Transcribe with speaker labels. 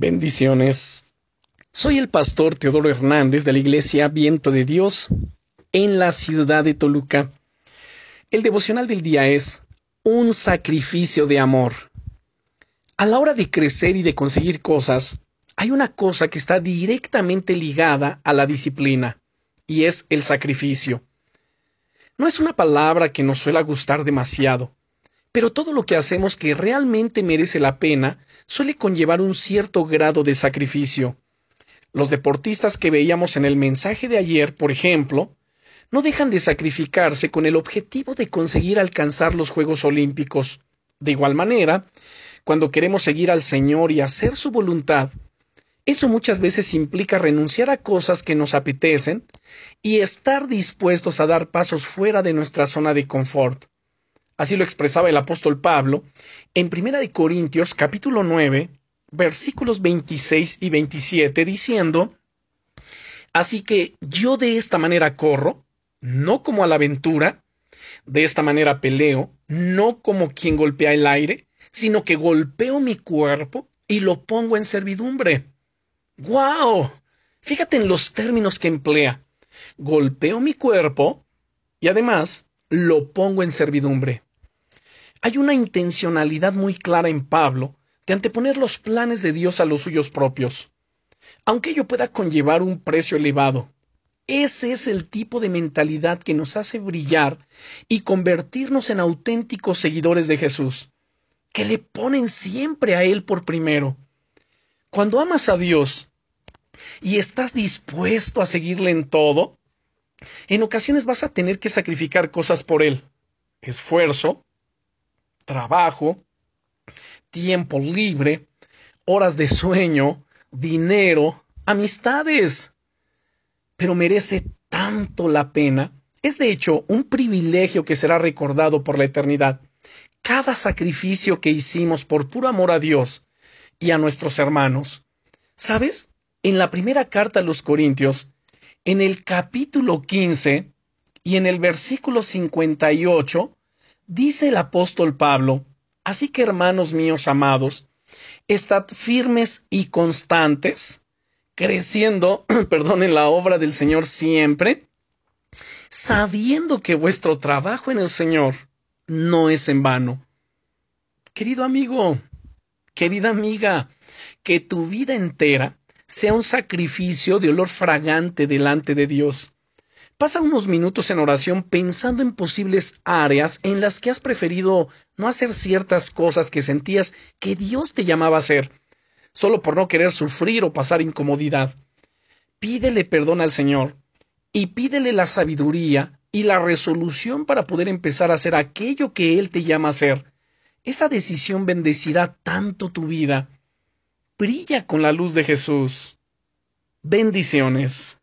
Speaker 1: Bendiciones. Soy el pastor Teodoro Hernández de la iglesia Viento de Dios en la ciudad de Toluca. El devocional del día es un sacrificio de amor. A la hora de crecer y de conseguir cosas, hay una cosa que está directamente ligada a la disciplina, y es el sacrificio. No es una palabra que nos suele gustar demasiado, pero todo lo que hacemos que realmente merece la pena suele conllevar un cierto grado de sacrificio. Los deportistas que veíamos en el mensaje de ayer, por ejemplo, no dejan de sacrificarse con el objetivo de conseguir alcanzar los Juegos Olímpicos. De igual manera, cuando queremos seguir al Señor y hacer su voluntad, eso muchas veces implica renunciar a cosas que nos apetecen y estar dispuestos a dar pasos fuera de nuestra zona de confort. Así lo expresaba el apóstol Pablo en Primera de Corintios capítulo 9, versículos 26 y 27 diciendo, Así que yo de esta manera corro, no como a la aventura, de esta manera peleo, no como quien golpea el aire, sino que golpeo mi cuerpo y lo pongo en servidumbre. ¡Guau! Fíjate en los términos que emplea. Golpeo mi cuerpo y además lo pongo en servidumbre. Hay una intencionalidad muy clara en Pablo de anteponer los planes de Dios a los suyos propios. Aunque ello pueda conllevar un precio elevado, ese es el tipo de mentalidad que nos hace brillar y convertirnos en auténticos seguidores de Jesús, que le ponen siempre a Él por primero. Cuando amas a Dios y estás dispuesto a seguirle en todo, en ocasiones vas a tener que sacrificar cosas por Él. Esfuerzo, trabajo, tiempo libre, horas de sueño, dinero, amistades. Pero merece tanto la pena. Es de hecho un privilegio que será recordado por la eternidad. Cada sacrificio que hicimos por puro amor a Dios y a nuestros hermanos. ¿Sabes? En la primera carta a los Corintios, en el capítulo 15 y en el versículo 58, Dice el apóstol Pablo, Así que hermanos míos amados, estad firmes y constantes, creciendo, perdón, en la obra del Señor siempre, sabiendo que vuestro trabajo en el Señor no es en vano. Querido amigo, querida amiga, que tu vida entera sea un sacrificio de olor fragante delante de Dios. Pasa unos minutos en oración pensando en posibles áreas en las que has preferido no hacer ciertas cosas que sentías que Dios te llamaba a hacer, solo por no querer sufrir o pasar incomodidad. Pídele perdón al Señor y pídele la sabiduría y la resolución para poder empezar a hacer aquello que Él te llama a hacer. Esa decisión bendecirá tanto tu vida. Brilla con la luz de Jesús. Bendiciones.